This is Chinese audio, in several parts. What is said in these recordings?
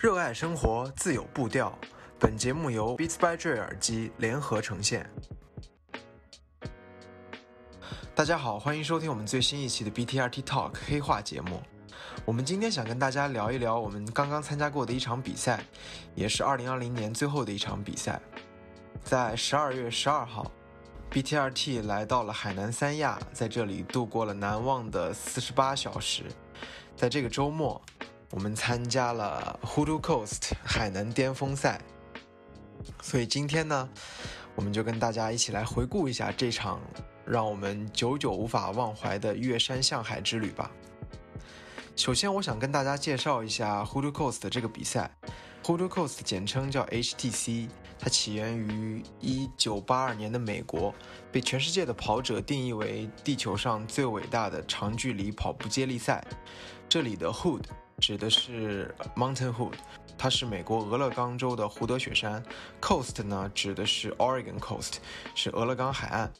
热爱生活，自有步调。本节目由 Beats by Dre 耳机联合呈现。大家好，欢迎收听我们最新一期的 BTRT Talk 黑话节目。我们今天想跟大家聊一聊我们刚刚参加过的一场比赛，也是2020年最后的一场比赛。在12月12号，BTRT 来到了海南三亚，在这里度过了难忘的48小时。在这个周末，我们参加了 Hoodoo Coast 海南巅峰赛。所以今天呢，我们就跟大家一起来回顾一下这场让我们久久无法忘怀的越山向海之旅吧。首先，我想跟大家介绍一下 Hoodoo Coast 这个比赛。Hoodoo Coast 简称叫 HTC，它起源于1982年的美国，被全世界的跑者定义为地球上最伟大的长距离跑步接力赛。这里的 Hood 指的是 Mountain Hood，它是美国俄勒冈州的胡德雪山；Coast 呢指的是 Oregon Coast，是俄勒冈海岸。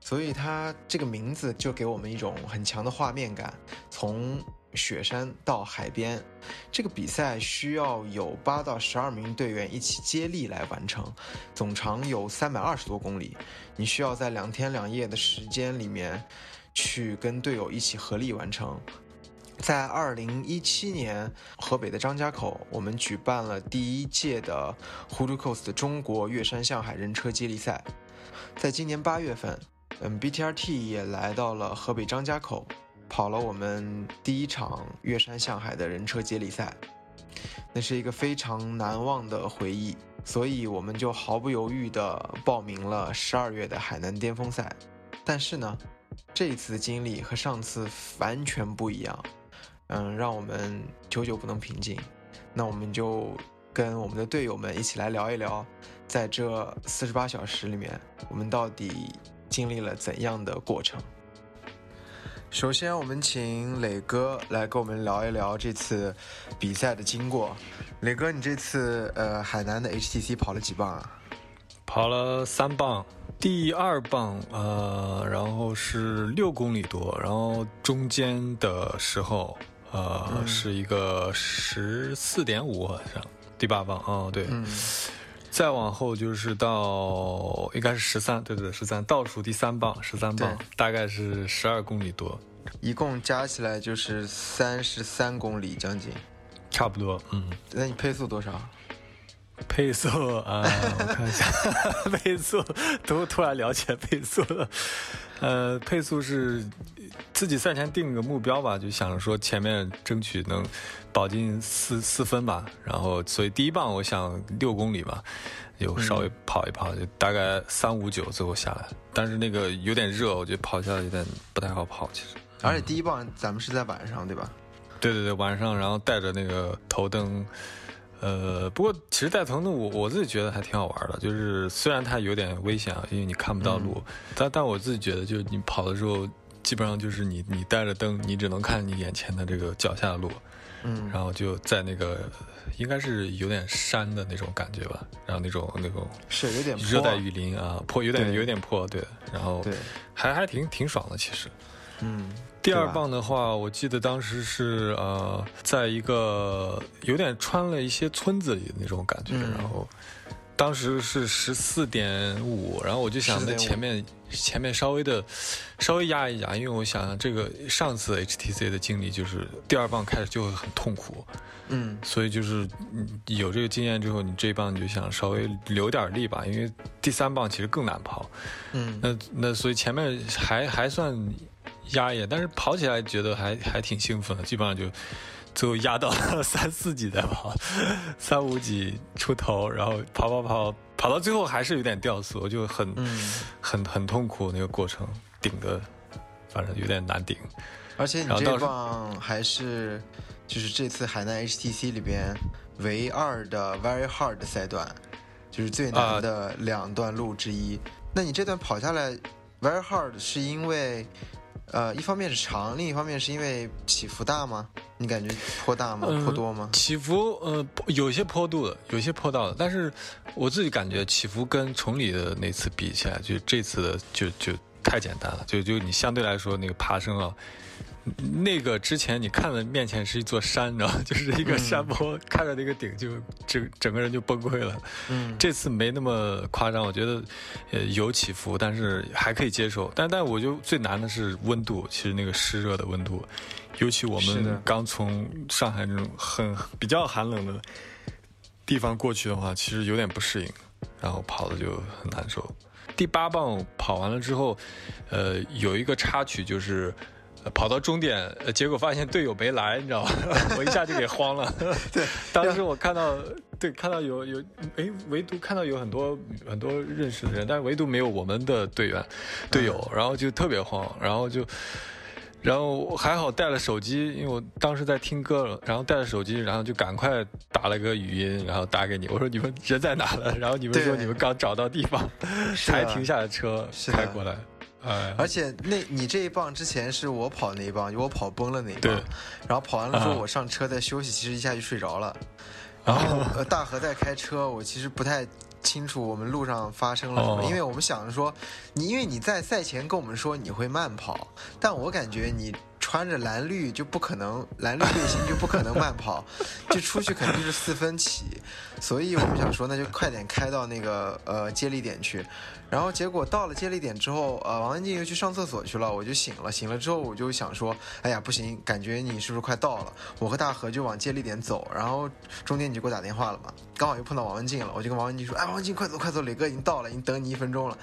所以它这个名字就给我们一种很强的画面感，从雪山到海边。这个比赛需要有八到十二名队员一起接力来完成，总长有三百二十多公里。你需要在两天两夜的时间里面，去跟队友一起合力完成。在二零一七年，河北的张家口，我们举办了第一届的 Hoodoo Coast 中国越山向海人车接力赛。在今年八月份。嗯，BTRT 也来到了河北张家口，跑了我们第一场越山向海的人车接力赛，那是一个非常难忘的回忆，所以我们就毫不犹豫地报名了十二月的海南巅峰赛。但是呢，这次的经历和上次完全不一样，嗯，让我们久久不能平静。那我们就跟我们的队友们一起来聊一聊，在这四十八小时里面，我们到底。经历了怎样的过程？首先，我们请磊哥来跟我们聊一聊这次比赛的经过。磊哥，你这次呃海南的 HTC 跑了几棒啊？跑了三棒，第二棒呃，然后是六公里多，然后中间的时候呃是一个十四点五好像，第八棒啊对。再往后就是到应该是十三，对对对，十三倒数第三棒，十三棒，大概是十二公里多，一共加起来就是三十三公里将近，差不多，嗯。那你配速多少？配速啊，我看一下，配速都突然了解配速了，呃，配速是自己赛前定个目标吧，就想着说前面争取能保进四四分吧，然后所以第一棒我想六公里吧，就稍微跑一跑，就大概三五九最后下来，但是那个有点热，我觉得跑下来有点不太好跑，其实。而且第一棒咱们是在晚上对吧？对对对，晚上，然后带着那个头灯。呃，不过其实带头灯，我我自己觉得还挺好玩的。就是虽然它有点危险啊，因为你看不到路，但但我自己觉得，就是你跑的时候，基本上就是你你带着灯，你只能看你眼前的这个脚下的路，嗯，然后就在那个应该是有点山的那种感觉吧，然后那种那种是有点热带雨林啊，坡有点有点坡，对，然后对，还还挺挺爽的，其实，嗯。第二棒的话，我记得当时是呃，在一个有点穿了一些村子里的那种感觉，然后当时是十四点五，然后我就想在前面前面稍微的稍微压一压，因为我想这个上次 HTC 的经历就是第二棒开始就会很痛苦，嗯，所以就是有这个经验之后，你这一棒你就想稍微留点力吧，因为第三棒其实更难跑，嗯，那那所以前面还还算。压抑，但是跑起来觉得还还挺兴奋的，基本上就最后压到三四级再跑，三五级出头，然后跑跑跑跑到最后还是有点掉速，就很很很痛苦那个过程，顶的反正有点难顶。而且你这棒还是就是这次海南 HTC 里边唯二的 Very Hard 赛段，就是最难的两段路之一。那你这段跑下来 Very Hard 是因为？呃，一方面是长，另一方面是因为起伏大吗？你感觉坡大吗？坡多吗？起伏呃，有些坡度的，有些坡道的，但是我自己感觉起伏跟崇礼的那次比起来，就这次的就就太简单了，就就你相对来说那个爬升啊，那个之前你看的面前是一座山，你知道吗？就是一个山坡，看着那个顶就整整个人就崩溃了。嗯，这次没那么夸张，我觉得呃有起伏，但是还可以接受。但但我觉得最难的是温度，其实那个湿热的温度，尤其我们刚从上海那种很比较寒冷的地方过去的话，其实有点不适应，然后跑的就很难受。第八棒跑完了之后，呃，有一个插曲就是。呃跑到终点，呃结果发现队友没来，你知道吗？我一下就给慌了。对，当时我看到，对，看到有有，哎，唯独看到有很多很多认识的人，但是唯独没有我们的队员队友，然后就特别慌，然后就。然后还好带了手机，因为我当时在听歌了，然后带了手机，然后就赶快打了个语音，然后打给你，我说你们人在哪了？然后你们说你们刚找到地方，才停下了车开过来。哎，而且那你这一棒之前是我跑那一棒，我跑崩了那一棒对，然后跑完了之后啊。我上车在休息，其实一下就睡着了。然后呃大河在开车，我其实不太清楚我们路上发生了什么，哦。因为我们想着说，你因为你在赛前跟我们说你会慢跑，但我感觉你穿着蓝绿就不可能，蓝绿背心就不可能慢跑，就出去肯定是四分起，所以我们想说那就快点开到那个呃接力点去。然后结果到了接力点之后，呃，王文静又去上厕所去了，我就醒了。醒了之后，我就想说，哎呀，不行，感觉你是不是快到了？我和大河就往接力点走，然后中间你就给我打电话了嘛，刚好又碰到王文静了，我就跟王文静说，哎，王文静快走快走，磊哥已经到了，已经等你一分钟了。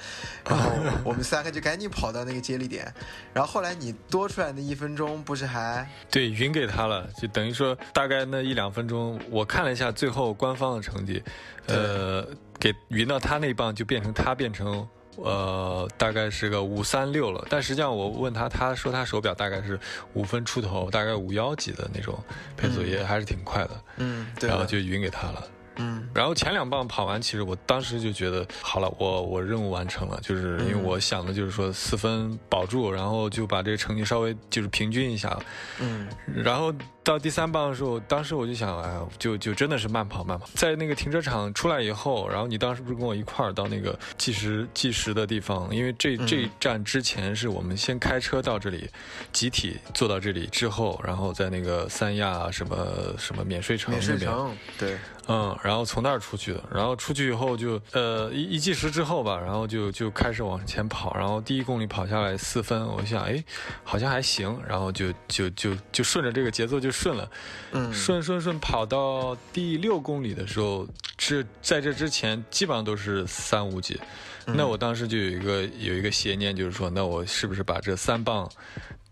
然后我们三个就赶紧跑到那个接力点，然后后来你多出来那一分钟不是还？对，匀给他了，就等于说大概那一两分钟，我看了一下最后官方的成绩，呃，给匀到他那一棒就变成他变成呃大概是个五三六了，但实际上我问他，他说他手表大概是五分出头，大概五幺几的那种配速，嗯。也还是挺快的，嗯对然后就匀给他了。嗯。然后前两棒跑完，其实我当时就觉得好了，我我任务完成了，就是因为嗯。我想的就是说四分保住，然后就把这个成绩稍微就是平均一下。嗯。然后到第三棒的时候，当时我就想，哎呀，就就真的是慢跑慢跑。在那个停车场出来以后，然后你当时不是跟我一块儿到那个计时计时的地方？因为这嗯这一站之前是我们先开车到这里，集体坐到这里之后，然后在那个三亚什么什么免税城免税那边。城对嗯，然后从那儿出去的，然后出去以后就呃一一计时之后吧，然后就就开始往前跑，然后第一公里跑下来四分，我想哎好像还行，然后就就就就顺着这个节奏就顺了，嗯。顺顺顺跑到第六公里的时候，这在这之前基本上都是三五几，嗯。那我当时就有一个有一个邪念，就是说那我是不是把这三棒。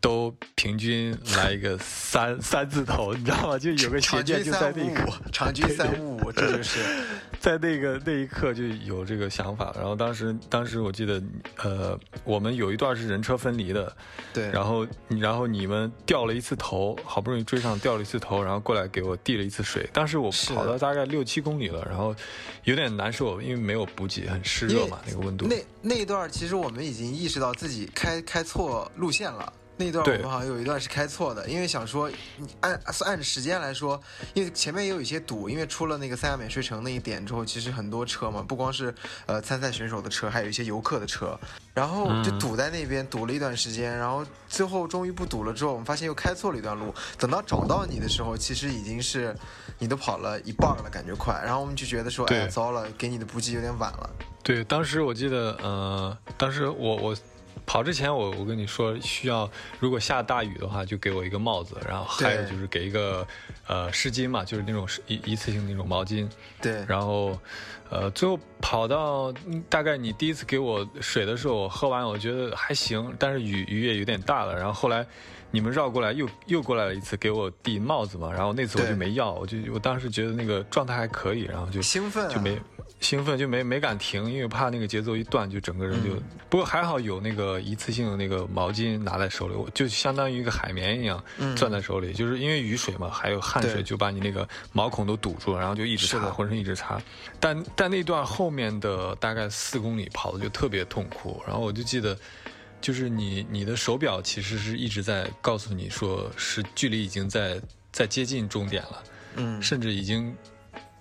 都平均来一个 三三字头，你知道吗？就有个邪念就在三五那个五，场均三五五，这就是在那个那一刻就有这个想法，然后当时当时我记得，呃，我们有一段是人车分离的，对，然后然后你们掉了一次头，好不容易追上掉了一次头，然后过来给我递了一次水。当时我跑到大概六七公里了，然后有点难受，因为没有补给，很湿热嘛，那个温度。那那一段其实我们已经意识到自己开开错路线了。那一段我们好像有一段是开错的，因为想说，你按按时间来说，因为前面也有一些堵，因为出了那个三亚免税城那一点之后，其实很多车嘛，不光是呃参赛选手的车，还有一些游客的车，然后就嗯。堵在那边堵了一段时间，然后最后终于不堵了之后，我们发现又开错了一段路，等到找到你的时候，其实已经是你都跑了一半了，感觉快，然后我们就觉得说，哎呀糟了，给你的补给有点晚了，对，当时我记得，呃，当时我我跑之前我我跟你说需要，如果下大雨的话，就给我一个帽子，然后还有就是给一个呃湿巾嘛，就是那种一一次性那种毛巾，对，然后，呃，最后跑到嗯大概你第一次给我水的时候，我喝完我觉得还行，但是雨雨也有点大了。然后后来你们绕过来又又过来了一次，给我递帽子嘛，然后那次我就没要，我就我当时觉得那个状态还可以，然后就兴奋、啊、就没兴奋，就没没敢停，因为怕那个节奏一断，就整个人就。嗯不过还好有那个一次性的那个毛巾拿在手里，我就相当于一个海绵一样嗯攥在手里，就是因为雨水嘛，还有汗水，就把你那个毛孔都堵住了，然后就一直擦，浑身一直擦。但但那段后面的大概四公里跑的就特别痛苦，然后我就记得。就是你，你的手表其实是一直在告诉你说，是距离已经在在接近终点了，嗯，甚至已经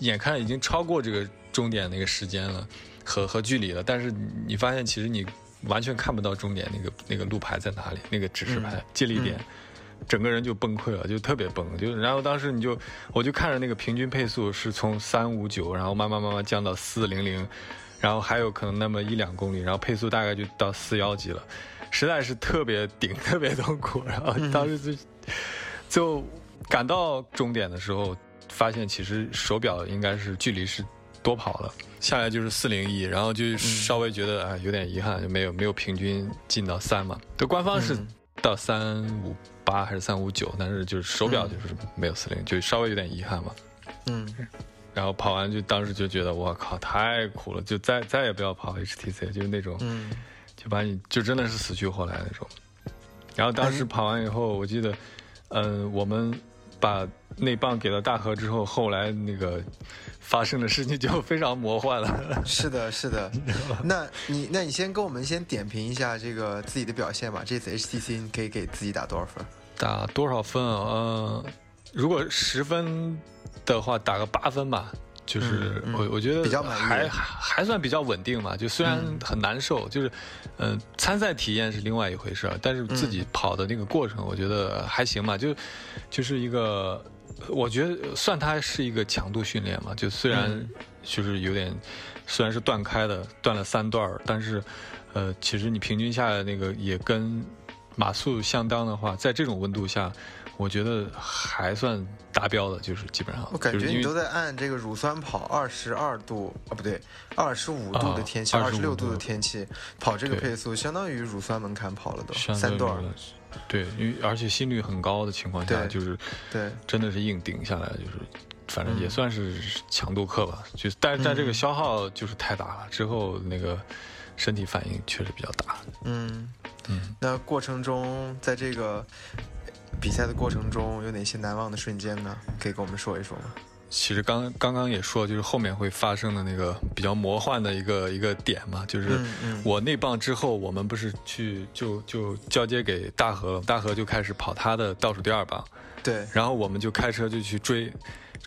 眼看已经超过这个终点那个时间了和和距离了，但是你发现其实你完全看不到终点那个那个路牌在哪里，那个指示牌、嗯接力点。整个人就崩溃了，就特别崩。就然后当时你就我就看着那个平均配速是从三五九，然后慢慢慢慢降到四零零，然后还有可能那么一两公里，然后配速大概就到四幺几了，实在是特别顶，特别痛苦。然后当时就就赶到终点的时候，发现其实手表应该是距离是多跑了。下来就是四零一，然后就稍微觉得哎有点遗憾，就没有没有平均进到三嘛。对，官方是到三五八还是三五九，但是就是手表就是没有四零，就稍微有点遗憾嘛。嗯，然后跑完就当时就觉得我靠太苦了，就再再也不要跑 HTC，就是那种，就把你就真的是死去活来那种。然后当时跑完以后，我记得，嗯，我们把那棒给了大河之后，后来那个。发生的事情就非常魔幻了。是的，是的。那你，那你先跟我们先点评一下这个自己的表现吧。这次 HTC 你可以给自己打多少分？打多少分啊？嗯，如果十分的话，打个八分吧。就是我我觉得还还算比较稳定嘛。就虽然很难受，就是，嗯，参赛体验是另外一回事，但是自己跑的那个过程，我觉得还行嘛。就就是一个。我觉得算它是一个强度训练嘛，就虽然就是有点，虽然是断开的，断了三段但是，呃，其实你平均下来那个也跟马速相当的话，在这种温度下，我觉得还算达标的，就是基本上。我感觉你都在按这个乳酸跑二十二度啊，不对，二十五度的天气，二十六度的天气跑这个配速，相当于乳酸门槛跑了都三段。对，因为而且心率很高的情况下，就是对，真的是硬顶下来，就是反正也算是强度课吧。就但是但这个消耗就是太大了，之后那个身体反应确实比较大。嗯嗯，那过程中在这个比赛的过程中有哪些难忘的瞬间呢？可以跟我们说一说吗？其实刚刚刚也说，就是后面会发生的那个比较魔幻的一个一个点嘛，就是我那棒之后，我们不是去就就交接给大河了，大河就开始跑他的倒数第二棒，对，然后我们就开车就去追，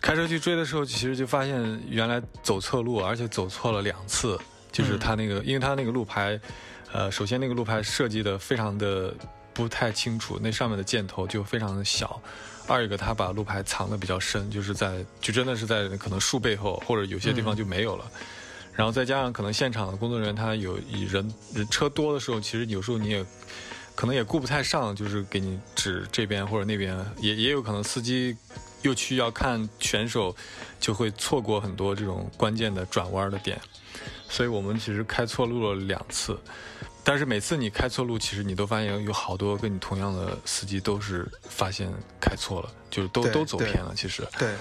开车去追的时候，其实就发现原来走错路，而且走错了两次，就是他那个，因为他那个路牌，呃，首先那个路牌设计的非常的不太清楚，那上面的箭头就非常的小。二一个，他把路牌藏的比较深，就是在就真的是在可能树背后，或者有些地方就没有了。然后再加上可能现场的工作人员他有以人人车多的时候，其实有时候你也可能也顾不太上，就是给你指这边或者那边，也也有可能司机又去要看选手，就会错过很多这种关键的转弯的点。所以我们其实开错路了两次。但是每次你开错路，其实你都发现有好多跟你同样的司机都是发现开错了，就是都都走偏了。其实，对。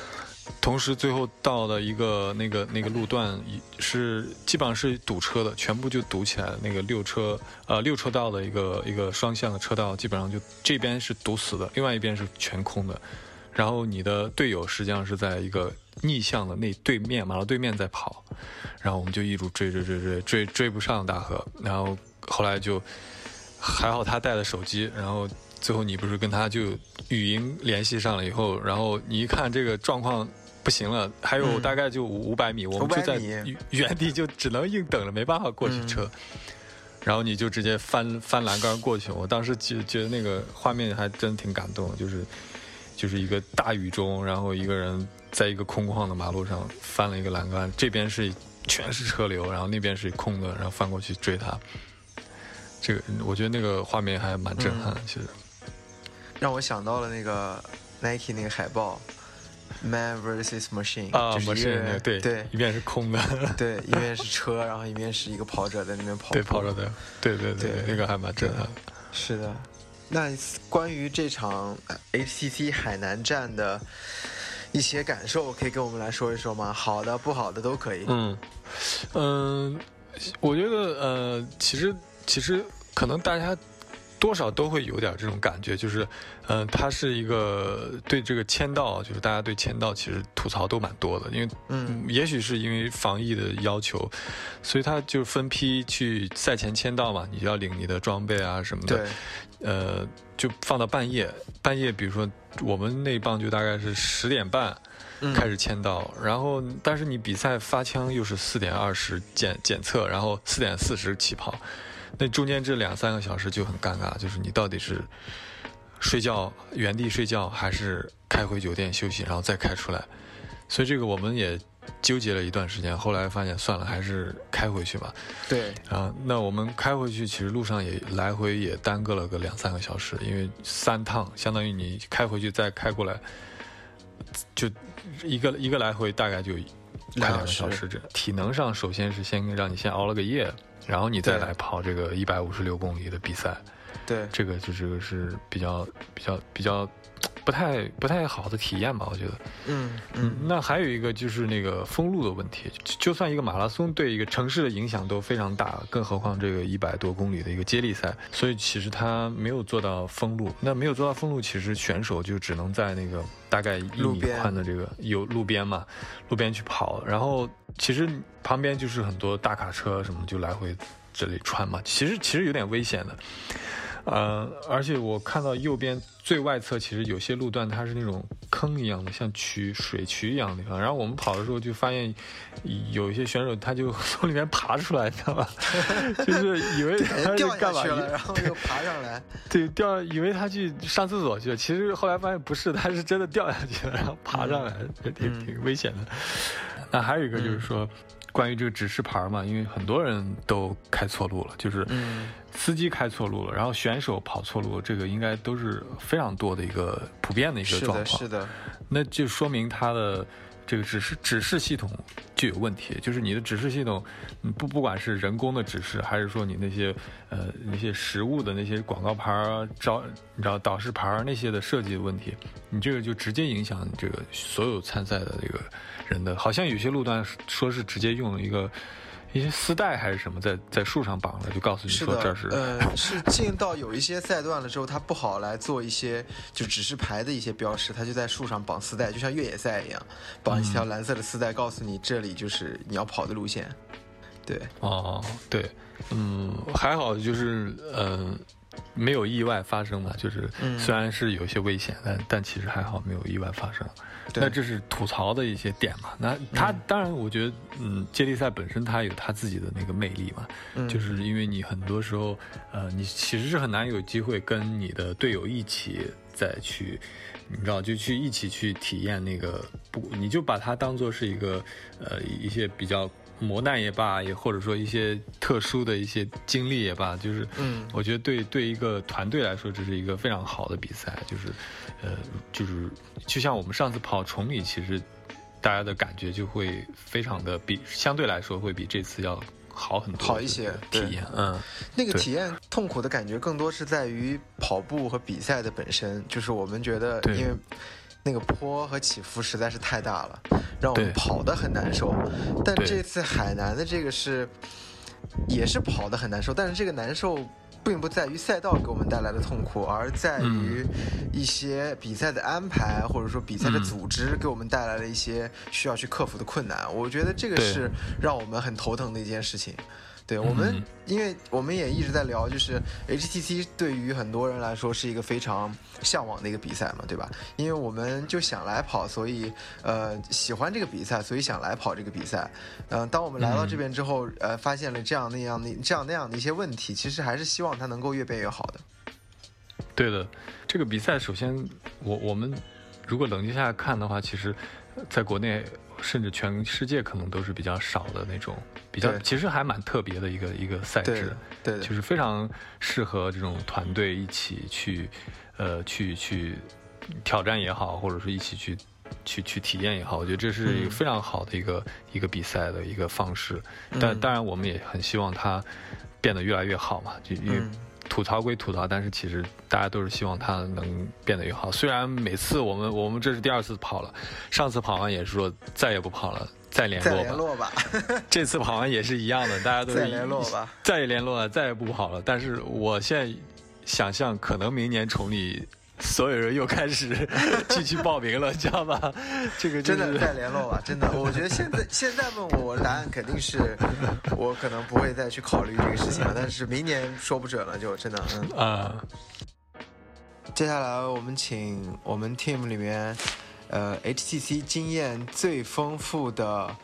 同时最后到的一个那个那个路段是基本上是堵车的，全部就堵起来了。那个六车呃六车道的一个一个双向的车道，基本上就这边是堵死的，另外一边是全空的。然后你的队友实际上是在一个逆向的那对面马路对面在跑，然后我们就一路追追追追追追不上大河，然后。后来就还好，他带了手机，然后最后你不是跟他就语音联系上了以后，然后你一看这个状况不行了，还有大概就五百米，我们就在原地就只能硬等了，没办法过去车，然后你就直接翻翻栏杆过去。我当时觉觉得那个画面还真挺感动，就是就是一个大雨中，然后一个人在一个空旷的马路上翻了一个栏杆，这边是全是车流，然后那边是空的，然后翻过去追他。这个我觉得那个画面还蛮震撼，其实让我想到了那个 Nike 那个海报，Man versus Machine 啊，Machine 对对，一边是空的，对，一边是车，然后一边是一个跑者在那边跑，对，跑者的，对对对，那个还蛮震撼。是的，那关于这场 HTC 海南站的一些感受，可以跟我们来说一说吗？好的、不好的都可以。嗯嗯，我觉得呃，其实。其实可能大家多少都会有点这种感觉，就是，嗯，它是一个对这个签到，就是大家对签到其实吐槽都蛮多的，因为，嗯，也许是因为防疫的要求，所以他就分批去赛前签到嘛，你要领你的装备啊什么的，呃，就放到半夜，半夜，比如说我们那棒就大概是十点半开始签到，然后但是你比赛发枪又是四点二十检检测，然后四点四十起跑。那中间这两三个小时就很尴尬，就是你到底是睡觉原地睡觉，还是开回酒店休息，然后再开出来。所以这个我们也纠结了一段时间，后来发现算了，还是开回去吧。对，啊，那我们开回去，其实路上也来回也耽搁了个两三个小时，因为三趟，相当于你开回去再开过来，就一个一个来回大概就快两个小时。这体能上，首先是先让你先熬了个夜，然后你再来跑这个一百五十六公里的比赛。对，这个就这个是比较比较比较不太不太好的体验吧，我觉得。嗯嗯，那还有一个就是那个封路的问题，就算一个马拉松对一个城市的影响都非常大，更何况这个一百多公里的一个接力赛，所以其实它没有做到封路。那没有做到封路，其实选手就只能在那个大概一米宽的这个有路边嘛，路边去跑，然后其实旁边就是很多大卡车什么就来回这里穿嘛，其实其实有点危险的。呃，而且我看到右边最外侧，其实有些路段它是那种坑一样的，像渠、水渠一样的地方。然后我们跑的时候就发现，有一些选手他就从里面爬出来，你知道吧？就是以为他是干嘛了，然后又爬上来。对，掉，以为他去上厕所去了。其实后来发现不是，他是真的掉下去了，然后爬上来，也挺挺危险的。那还有一个就是说。关于这个指示牌嘛，因为很多人都开错路了，就是司机开错路了，然后选手跑错路，这个应该都是非常多的一个普遍的一个状况。是的，是的。那就说明它的这个指示指示系统就有问题，就是你的指示系统，不不管是人工的指示，还是说你那些呃那些实物的那些广告牌儿、招你知道导示牌儿那些的设计的问题，你这个就直接影响这个所有参赛的这个。人的好像有些路段说是直接用了一个一些丝带还是什么在在树上绑了，就告诉你说这是呃是进到有一些赛段了之后，它不好来做一些就指示牌的一些标识，它就在树上绑丝带，就像越野赛一样，绑一条蓝色的丝带，告诉你这里就是你要跑的路线。对，哦，对，嗯，还好就是嗯。没有意外发生嘛？就是虽然是有些危险，但但其实还好没有意外发生。那这是吐槽的一些点嘛？那他当然，我觉得，嗯，接力赛本身它有它自己的那个魅力嘛，就是因为你很多时候，呃，你其实是很难有机会跟你的队友一起再去，你知道，就去一起去体验那个不，你就把它当做是一个，呃，一些比较。磨难也罢，也或者说一些特殊的一些经历也罢，就是，嗯，我觉得对对一个团队来说，这是一个非常好的比赛，就是，呃，就是就像我们上次跑崇礼，其实大家的感觉就会非常的比相对来说会比这次要好很多，好一些体验，嗯，那个体验痛苦的感觉更多是在于跑步和比赛的本身，就是我们觉得因为。那个坡和起伏实在是太大了，让我们跑得很难受。但这次海南的这个是，也是跑得很难受。但是这个难受并不在于赛道给我们带来的痛苦，而在于一些比赛的安排或者说比赛的组织给我们带来了一些需要去克服的困难。我觉得这个是让我们很头疼的一件事情。对我们，因为我们也一直在聊，就是 HTC 对于很多人来说是一个非常向往的一个比赛嘛，对吧？因为我们就想来跑，所以呃喜欢这个比赛，所以想来跑这个比赛。嗯，当我们来到这边之后，呃，发现了这样那样的这样那样的一些问题，其实还是希望它能够越变越好的。对的，这个比赛首先，我我们如果冷静下来看的话，其实在国内。甚至全世界可能都是比较少的那种，比较其实还蛮特别的一个一个赛制，对，就是非常适合这种团队一起去，呃，去去挑战也好，或者说一起去去去体验也好，我觉得这是一个非常好的一个一个比赛的一个方式。但当然，我们也很希望它变得越来越好嘛，就因为。吐槽归吐槽，但是其实大家都是希望他能变得越好。虽然每次我们我们这是第二次跑了，上次跑完也是说再也不跑了，再联络吧。联络吧。这次跑完也是一样的，大家都再联络吧。再也联络了，再也不跑了。但是我现在想象，可能明年崇礼。所有人又开始 去去报名了，知道吧？这个真的再联络吧，真的。我觉得现在 现在问我，我的答案肯定是，我可能不会再去考虑这个事情了。但是明年说不准了，就真的嗯啊。接下来我们请我们 team 里面，呃，HTC 经验最丰富的，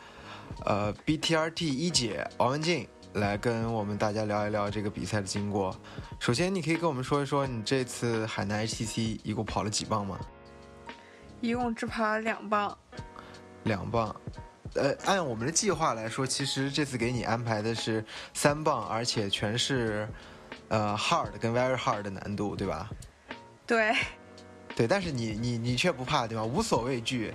呃，BTRT 一姐王文静来跟我们大家聊一聊这个比赛的经过。首先，你可以跟我们说一说你这次海南 HTC 一共跑了几棒吗？一共只跑了两棒。两棒。呃，按我们的计划来说，其实这次给你安排的是三棒，而且全是呃 hard 跟 very hard 的难度，对吧？对。对，但是你你你却不怕，对吧？无所畏惧。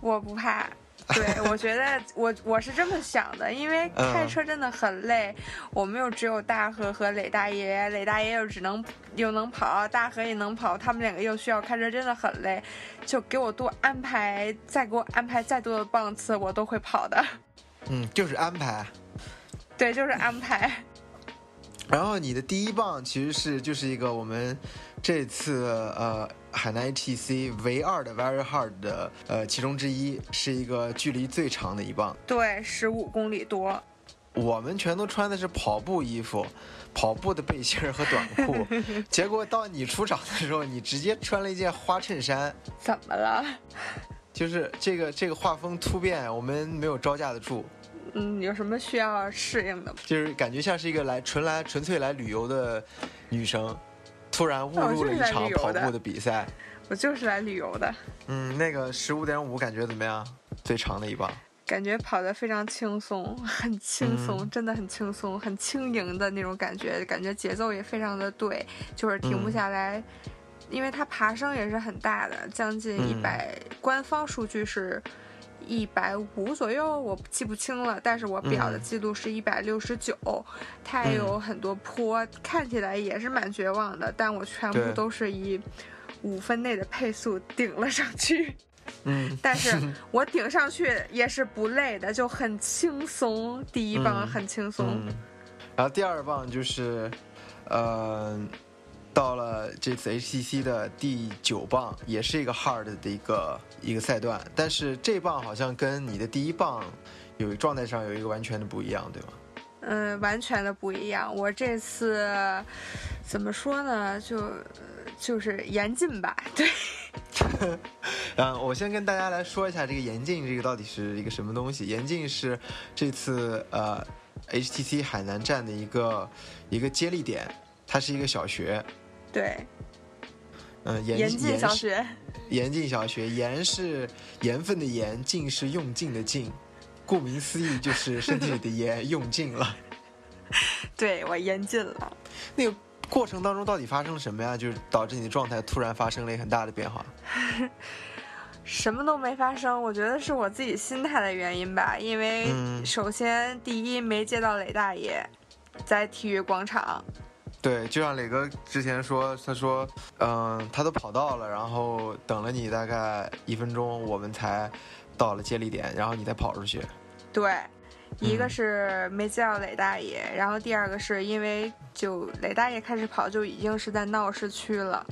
我不怕。对，我觉得我我是这么想的，因为开车真的很累。我们又只有大河和磊大爷，磊大爷又只能又能跑，大河也能跑，他们两个又需要开车，真的很累。就给我多安排，再给我安排再多的棒次，我都会跑的。嗯，就是安排。对，就是安排。然后你的第一棒其实是就是一个我们这次呃。海南 HTC 唯二的 Very Hard 的呃其中之一，是一个距离最长的一棒，对，十五公里多。我们全都穿的是跑步衣服，跑步的背心和短裤，结果到你出场的时候，你直接穿了一件花衬衫，怎么了？就是这个这个画风突变，我们没有招架得住。嗯，有什么需要适应的吗？就是感觉像是一个来纯来纯粹来旅游的女生。突然误入了一场跑步的比赛，我就是来旅游的。嗯，那个十五点五感觉怎么样？最长的一棒，感觉跑得非常轻松，很轻松，真的很轻松，很轻盈的那种感觉，感觉节奏也非常的对，就是停不下来，因为它爬升也是很大的，将近一百，官方数据是。一百五左右，我记不清了，但是我表的记录是一百六十九，它也有很多坡，看起来也是蛮绝望的，但我全部都是以五分内的配速顶了上去，嗯，但是 我顶上去也是不累的，就很轻松，第一棒很轻松，然后第二棒就是，呃。到了这次 HTC 的第九棒，也是一个 hard 的一个一个赛段，但是这棒好像跟你的第一棒有状态上有一个完全的不一样，对吗？嗯，完全的不一样。我这次怎么说呢？就就是严禁吧，对。嗯，我先跟大家来说一下这个严禁这个到底是一个什么东西。严禁是这次呃 HTC 海南站的一个一个接力点，它是一个小学。对，嗯，严禁小学，严禁小学，盐是盐分的盐，禁是用尽的尽，顾名思义就是身体里的盐 用尽了。对我严禁了。那个过程当中到底发生了什么呀？就是导致你的状态突然发生了一很大的变化。什么都没发生，我觉得是我自己心态的原因吧。因为首先第一没接到雷大爷，在体育广场。对，就像磊哥之前说，他说，嗯，他都跑到了，然后等了你大概一分钟，我们才到了接力点，然后你再跑出去。对，一个是没见到磊大爷，然后第二个是因为就磊大爷开始跑就已经是在闹市区了。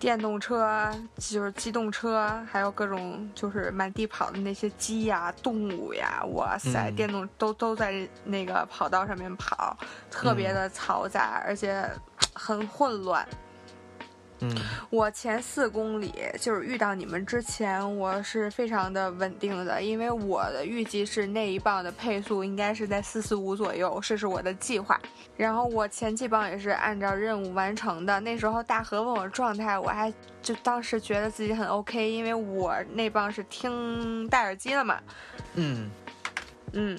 电动车就是机动车，还有各种就是满地跑的那些鸡呀、动物呀，哇塞，电动都都在那个跑道上面跑，特别的嘈杂，而且很混乱。嗯，我前四公里就是遇到你们之前，我是非常的稳定的，因为我的预计是那一棒的配速应该是在四四五左右，这是我的计划。然后我前几棒也是按照任务完成的。那时候大河问我状态，我还就当时觉得自己很 OK，因为我那棒是听戴耳机了嘛。嗯，嗯。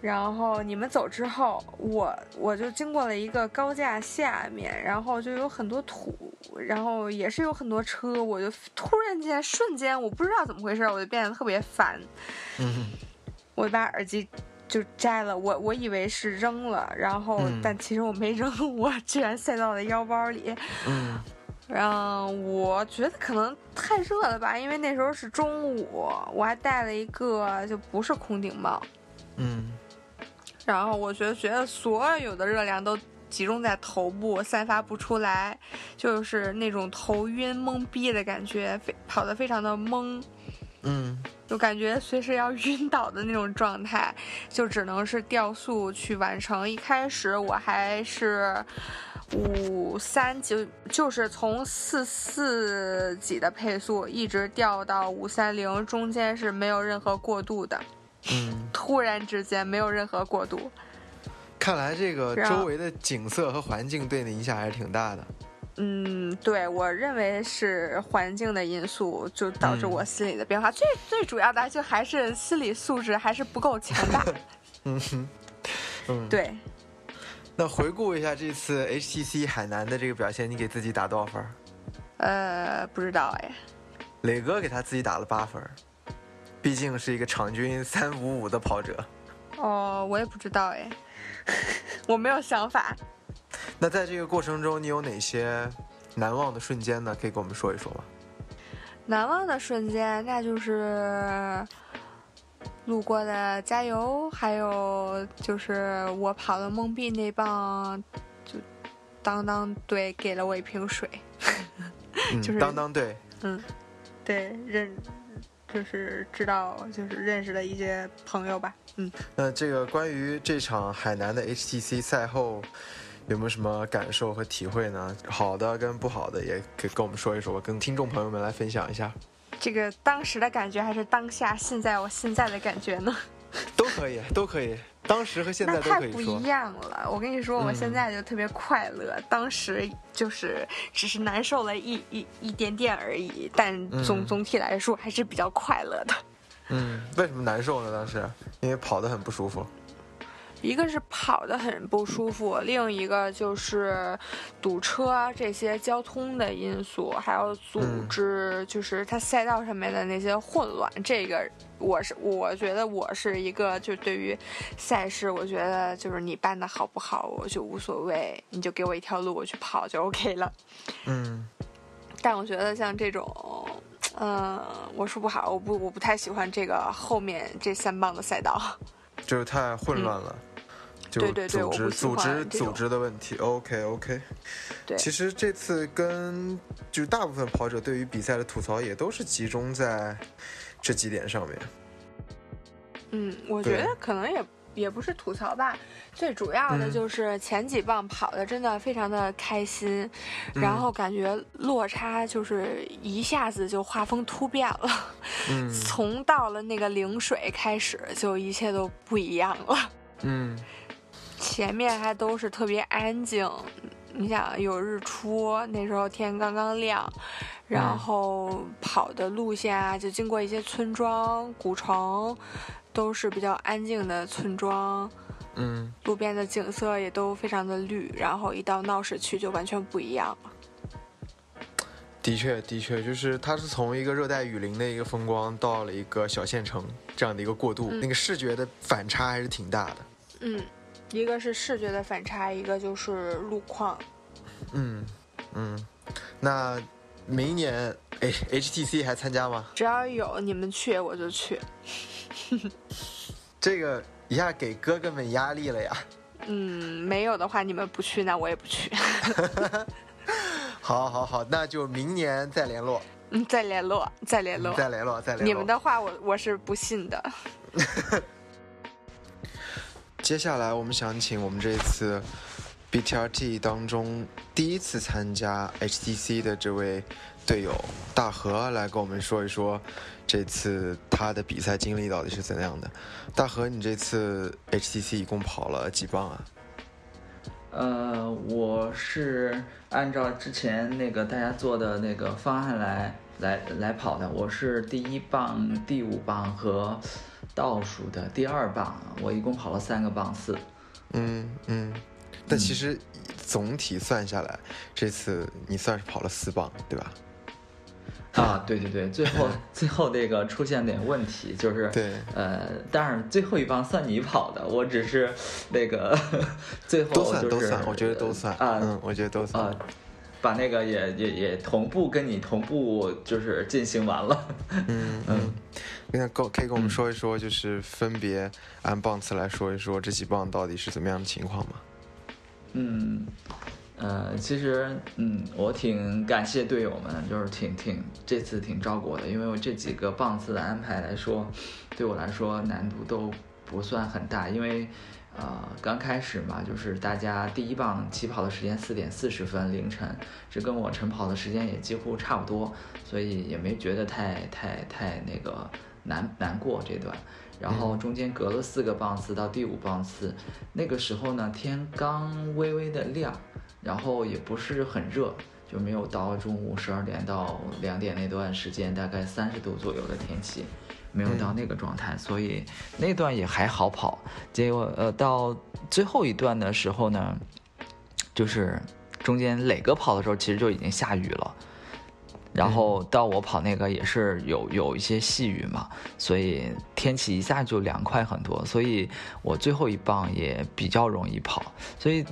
然后你们走之后，我我就经过了一个高架下面，然后就有很多土，然后也是有很多车，我就突然间瞬间我不知道怎么回事，我就变得特别烦。嗯，我把耳机就摘了，我我以为是扔了，然后但其实我没扔，我居然塞到了腰包里。嗯，然后我觉得可能太热了吧，因为那时候是中午，我还戴了一个就不是空顶帽。嗯，然后我觉得觉得所有的热量都集中在头部，散发不出来，就是那种头晕懵逼的感觉，非跑得非常的懵，嗯，就感觉随时要晕倒的那种状态，就只能是掉速去完成。一开始我还是五三就，就是从四四几的配速一直掉到五三零，中间是没有任何过渡的。嗯，突然之间没有任何过渡，看来这个周围的景色和环境对你的影响还是挺大的。嗯，对，我认为是环境的因素，就导致嗯我心理的变化。最最主要的就还是心理素质还是不够强大。嗯哼，嗯，。对，那回顾一下这次 HTC 海南的这个表现，你给自己打多少分？呃，不知道哎。磊哥给他自己打了八分，毕竟是一个场均 三五五的跑者。哦，我也不知道哎，我没有想法。那在这个过程中，你有哪些难忘的瞬间呢？可以跟我们说一说吗？难忘的瞬间，那就是路过的加油，还有就是我跑的懵逼那棒，就当当队给了我一瓶水。嗯，就是当当队，嗯，对，认就是知道，就是认识的一些朋友吧。嗯，那这个关于这场海南的 HTC 赛后，有没有什么感受和体会呢？好的跟不好的，也可以跟我们说一说，跟听众朋友们来分享一下，这个当时的感觉还是当下现在我现在的感觉呢？都可以，都可以，当时和现在都可以说太不一。样了。我跟你说，我嗯现在就特别快乐，当时就是只是难受了一一一点点而已，但总、嗯总体来说还是比较快乐的。嗯，为什么难受呢？当时因为跑得很不舒服。一个是跑得很不舒服，另一个就是堵车这些交通的因素，还有组嗯织，就是它赛道上面的那些混乱。这个我是我觉得我是一个，就对于赛事，我觉得就是你办的好不好，我就无所谓，你就给我一条路，我去跑就 OK 了。嗯但我觉得像这种。嗯，我说不好，我不，我不太喜欢这个后面这三棒的赛道。就是太混乱了。嗯对对对组织组织的问题，OK OK。对其实这次跟就大部分跑者对于比赛的吐槽也都是集中在这几点上面。嗯，我觉得可能也也不是吐槽吧，最主要的嗯就是前几棒跑的真的非常的开心，嗯然后感觉落差就是一下子就画风突变了，嗯从到了那个陵水开始，就一切都不一样了。嗯前面还都是特别安静，你想有日出，那时候天刚刚亮，然嗯后跑的路线啊，就经过一些村庄、古城，都是比较安静的村庄，嗯路边的景色也都非常的绿，然后一到闹市区就完全不一样了。的确，的确，就是它是从一个热带雨林的一个风光，到了一个小县城这样的一个过渡，嗯那个视觉的反差还是挺大的。嗯，一个是视觉的反差，一个就是路况。嗯嗯，那明年 H HTC 还参加吗？只要有你们去，我就去。这个一下给哥哥们压力了呀。嗯，没有的话，你们不去，那我也不去。好，好，好，那就明年再联络，嗯，再联络，再联络。再联络，再联络。你们的话我，我是不信的。接下来，我们想请我们这次 BTRT 当中第一次参加 HTC 的这位队友大河来跟我们说一说这次他的比赛经历到底是怎样的。大河，你这次 HTC 一共跑了几棒啊？呃，我是按照之前那个大家做的那个方案来来来跑的。我是第一棒、第五棒和倒数的第二棒，我一共跑了三个棒次。嗯嗯，但其实总体算下来，这次你算是跑了四棒，对吧？啊，对对对，最后 最后那个出现点问题，就是对呃，但是最后一棒算你跑的，我只是那个 最后都算就是都算，我觉得都算。啊，嗯，我觉得都算。啊，把那个也也也同步跟你同步就是进行完了。嗯 嗯，那够可以跟我们说一说，就是分别按棒次来说一说这几棒到底是怎么样的情况吗？嗯，呃，其实嗯，我挺感谢队友们，就是挺挺这次挺照顾我的，因为我这几个棒次的安排来说，对我来说难度都不算很大，因为。呃，刚开始嘛，就是大家第一棒起跑的时间四点四十分凌晨，这跟我晨跑的时间也几乎差不多，所以也没觉得太太太那个难难过这段。然后中间隔了四个棒次到第五棒次，那个时候呢天刚微微的亮，然后也不是很热，就没有到中午十二点到两点那段时间，大概三十度左右的天气，没有到那个状态，所以那段也还好跑。结果呃到最后一段的时候呢，就是中间磊哥跑的时候，其实就已经下雨了。然后到我跑那个也是有有一些细雨嘛，所以天气一下就凉快很多，所以我最后一棒也比较容易跑，所以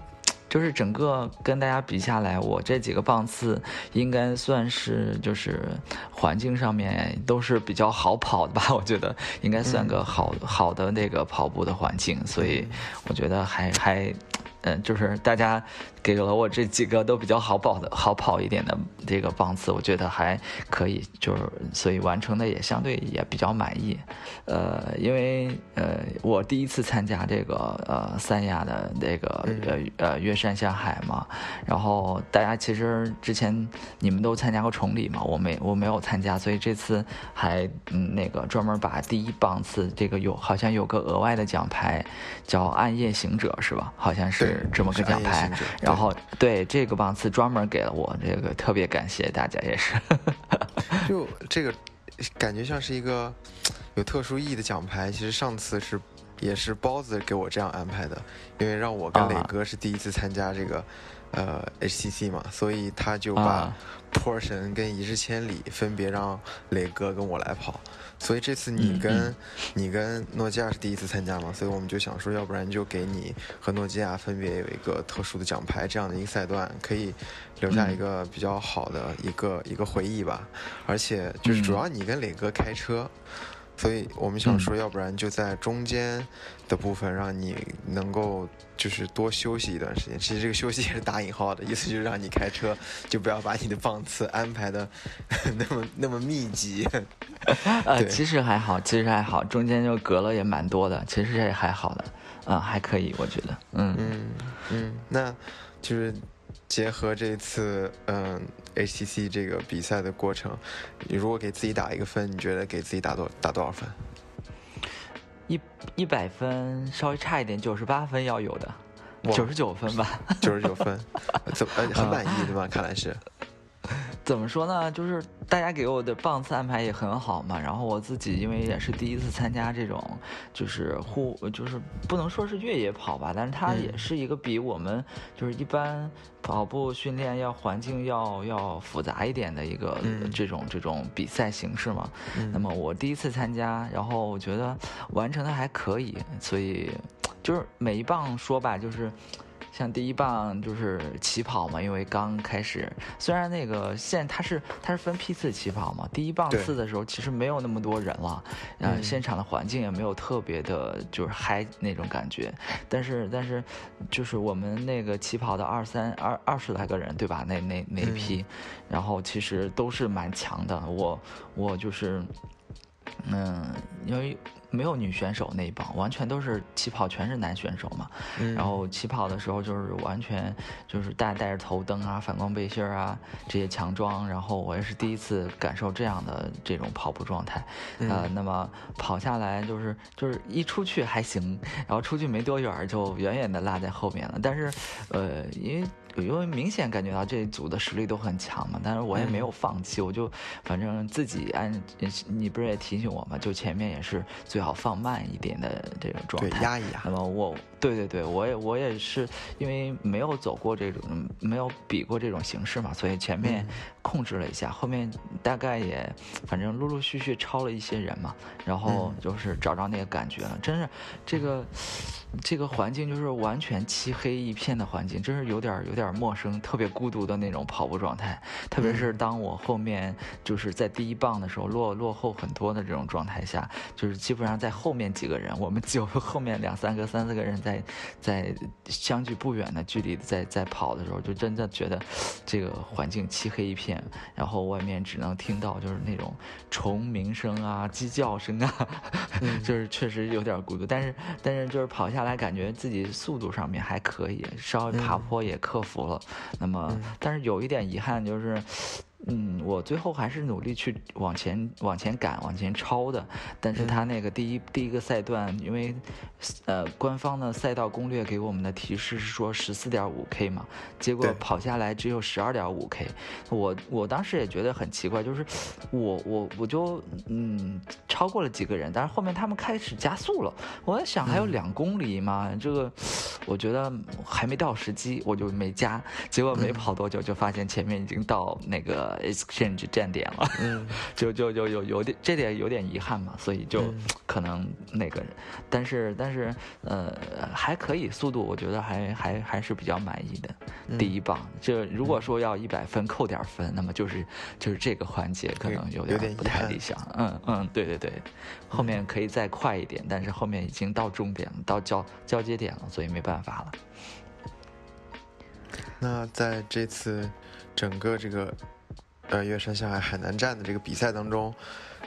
就是整个跟大家比下来，我这几个棒次应该算是就是环境上面都是比较好跑的吧，我觉得应该算个好好的那个跑步的环境，所以我觉得还还。嗯，就是大家给了我这几个都比较好跑的好跑一点的这个棒次，我觉得还可以，就是所以完成的也相对也比较满意。呃，因为呃我第一次参加这个呃三亚的那个呃呃越山下海嘛，然后大家其实之前你们都参加过崇礼嘛，我没我没有参加，所以这次还嗯那个专门把第一棒次这个有好像有个额外的奖牌，叫暗夜行者是吧？好像是。这么个奖牌，然后对这个棒次专门给了我，这个特别感谢大家，也是。就这个感觉像是一个有特殊意义的奖牌。其实上次是也是包子给我这样安排的，因为让我跟磊哥是第一次参加这个呃，HTC 嘛，所以他就把破神跟一日千里分别让磊哥跟我来跑。所以这次你跟你跟诺基亚是第一次参加嘛？所以我们就想说，要不然就给你和诺基亚分别有一个特殊的奖牌，这样的一个赛段可以留下一个比较好的一个一个回忆吧。而且就是主要你跟磊哥开车。所以我们想说，要不然就在中间的部分让你能够就是多休息一段时间。其实这个休息也是打引号的意思，就是让你开车，就不要把你的棒次安排的那么那么密集。呃，其实还好，其实还好，中间就隔了也蛮多的，其实也还好的，嗯，还可以，我觉得，嗯嗯嗯，那就是。结合这次嗯 HTC 这个比赛的过程，你如果给自己打一个分，你觉得给自己打多打多少分？一一百分稍微差一点，九十八分要有的，九十九分吧。九十九分，怎么很满意对吧？看来是。怎么说呢？就是大家给我的棒次安排也很好嘛。然后我自己因为也是第一次参加这种，就是户，就是不能说是越野跑吧，但是它也是一个比我们就是一般跑步训练要环境要要复杂一点的一个这种这种比赛形式嘛。那么我第一次参加，然后我觉得完成的还可以，所以就是每一棒说吧，就是。像第一棒就是起跑嘛，因为刚开始，虽然那个现它是它是分批次起跑嘛，第一棒次的时候其实没有那么多人了，然后现场的环境也没有特别的就是嗨那种感觉，但是但是就是我们那个起跑的二三二二十来个人对吧？那那那一批，然后其实都是蛮强的，我我就是嗯，因为。没有女选手那一帮，完全都是起跑，全是男选手嘛。然后起跑的时候就是完全就是带带着头灯啊、反光背心啊这些强装。然后我也是第一次感受这样的这种跑步状态。呃，那么跑下来就是就是一出去还行，然后出去没多远就远远的落在后面了。但是，呃，因为。因为明显感觉到这一组的实力都很强嘛，但是我也没有放弃，我就反正自己按，你不是也提醒我嘛，就前面也是最好放慢一点的这种状态，压一压。那么我，对对对，我也我也是因为没有走过这种，没有比过这种形式嘛，所以前面控制了一下，后面大概也反正陆陆续续超了一些人嘛，然后就是找着那个感觉了，真是这个。这个环境就是完全漆黑一片的环境，真是有点有点陌生，特别孤独的那种跑步状态。特别是当我后面就是在第一棒的时候落落后很多的这种状态下，就是基本上在后面几个人，我们就后面两三个、三四个人在在相距不远的距离在在跑的时候，就真的觉得这个环境漆黑一片，然后外面只能听到就是那种虫鸣声啊、鸡叫声啊，就是确实有点孤独。但是但是就是跑下。来感觉自己速度上面还可以，稍微爬坡也克服了。那么，但是有一点遗憾就是，嗯，我最后还是努力去往前往前赶、往前超的。但是他那个第一、第一个赛段，因为呃官方的赛道攻略给我们的提示是说十四点五 K 嘛，结果跑下来只有十二点五 K。我我当时也觉得很奇怪，就是我我我就嗯超过了几个人，但是后面他们开始加速了。我在想还有两公里嘛，这个我觉得还没到时机，我就没加。结果没跑多久就发现前面已经到那个 exchange 站点了，嗯 就就就有有点这点有点遗憾嘛，所以就嗯可能那个，但是但是呃还可以，速度我觉得还还还是比较满意的。嗯第一棒，这如果说要一百分扣点分，那么就是就是这个环节可能有点不太理想。嗯嗯，对对对，后面可以再快一点，但是后面已经到终点了，到交交接点了，所以没办法了。那在这次整个这个呃岳山下海海南站的这个比赛当中，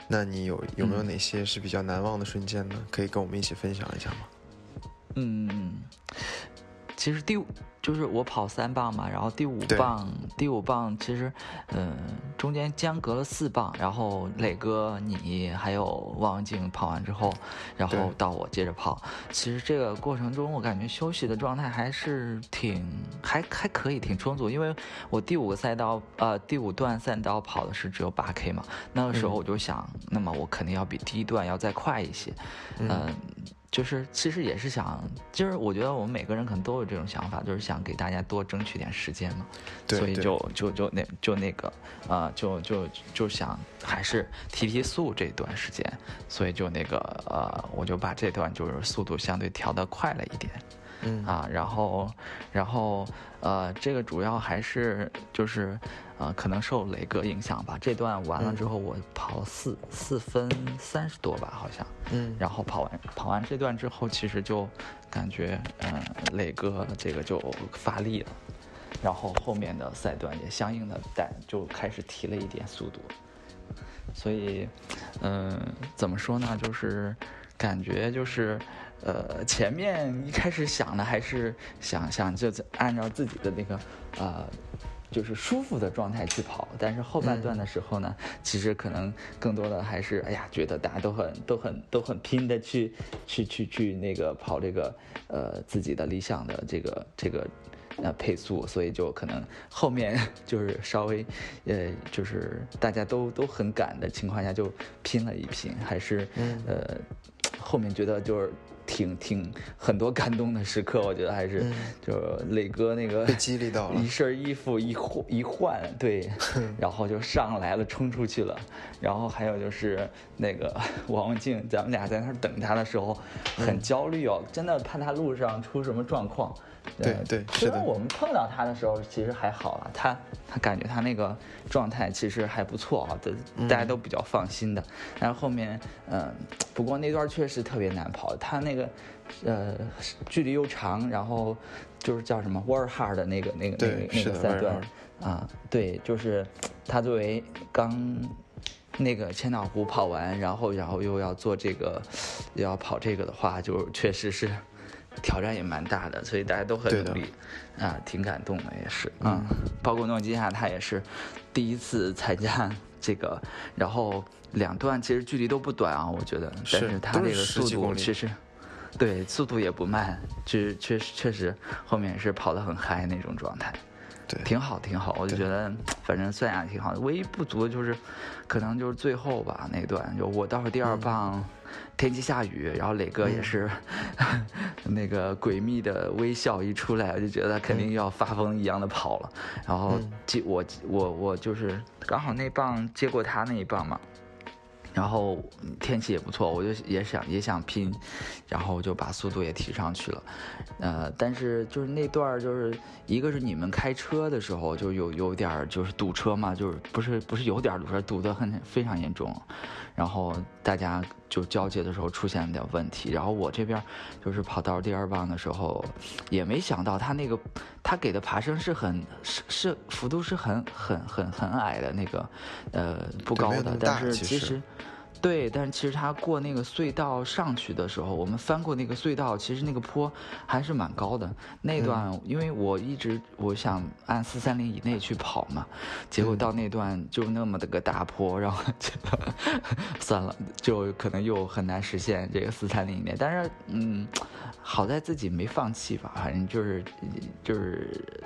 那你有有没有嗯哪些是比较难忘的瞬间呢？可以跟我们一起分享一下吗？嗯，其实第五就是我跑三棒嘛，然后第五对。棒，第五棒其实，嗯、中间间隔了四棒，然后磊哥你还有汪文静跑完之后，然后到我接着跑。其实这个过程中，我感觉休息的状态还是挺还还可以，挺充足。因为我第五个赛道，呃，第五段赛道跑的是只有八 K 嘛，那个时候嗯。我就想，那么我肯定要比第一段要再快一些，嗯。嗯，就是其实也是想，就是我觉得我们每个人可能都有这种想法，就是想给大家多争取点时间嘛，所以对。对就就就那就那个啊、就就就想还是提提速这段时间，所以就那个呃，我就把这段就是速度相对调的快了一点。嗯。啊，然后，然后，呃，这个主要还是就是，呃，可能受磊哥影响吧。这段完了之后，我跑四四分三十多吧，好像。嗯然后跑完跑完这段之后，其实就感觉，嗯、磊哥这个就发力了，然后后面的赛段也相应的带就开始提了一点速度，所以，嗯、怎么说呢？就是感觉就是，呃，前面一开始想的还是想想就按照自己的那个，呃。就是舒服的状态去跑，但是后半段的时候呢，其实可能更多的还是，哎呀，觉得大家都很都很都很拼的去去去去那个跑这个呃自己的理想的这个这个呃配速，所以就可能后面 就是稍微呃就是大家都都很赶的情况下就拼了一拼，还是嗯。呃后面觉得就是挺挺很多感动的时刻，我觉得还是嗯就是磊哥那个被激励到了 一身衣服一换一换，对，然后就上来了，冲出去了。然后还有就是那个 王文静，咱们俩在那儿等他的时候嗯很焦虑哦，真的怕他路上出什么状况。对呃对虽然我们碰到他的时候其实还好了，他他感觉他那个状态其实还不错啊，嗯大家都比较放心的。然后后面，嗯、不过那段确实特别难跑，他那个呃距离又长，然后就是叫什么 War Hard 的那个那个那个那个赛段啊，对，就是他作为刚。那个千岛湖跑完，然后然后又要做这个，又要跑这个的话，就确实是挑战也蛮大的，所以大家都很努力啊，挺感动的也是嗯。包括诺基亚他也是第一次参加 这个，然后两段其实距离都不短啊，我觉得，但是是他都是这个速度其实。对，速度也不慢，确确实确实后面是跑得很嗨那种状态。对挺好，挺好，我就觉得反正算下来挺好的。唯一不足的就是，可能就是最后吧那段，就我倒是第嗯二棒，天气下雨，然后磊哥也是、那个诡秘的微笑一出来，我就觉得他肯定要发疯一样的跑了。然后嗯接我我我就是刚好那棒接过他那一棒嘛。然后天气也不错，我就也想也想拼，然后就把速度也提上去了，呃，但是就是那段儿就是一个是你们开车的时候就有有点就是堵车嘛，就是不是不是有点堵车，堵得很非常严重，然后大家就交接的时候出现了点问题，然后我这边就是跑到第二棒的时候，也没想到他那个他给的爬升是很是是幅度是很很很很矮的那个，呃不高的但是其实其实。对，但是其实他过那个隧道上去的时候，我们翻过那个隧道，其实那个坡还是蛮高的。那段，因为我一直我想按四三零以内去跑嘛，结果到那段就那么的个大坡，然后就算了，就可能又很难实现这个四三零以内。但是，嗯，好在自己没放弃吧，反正就是就是。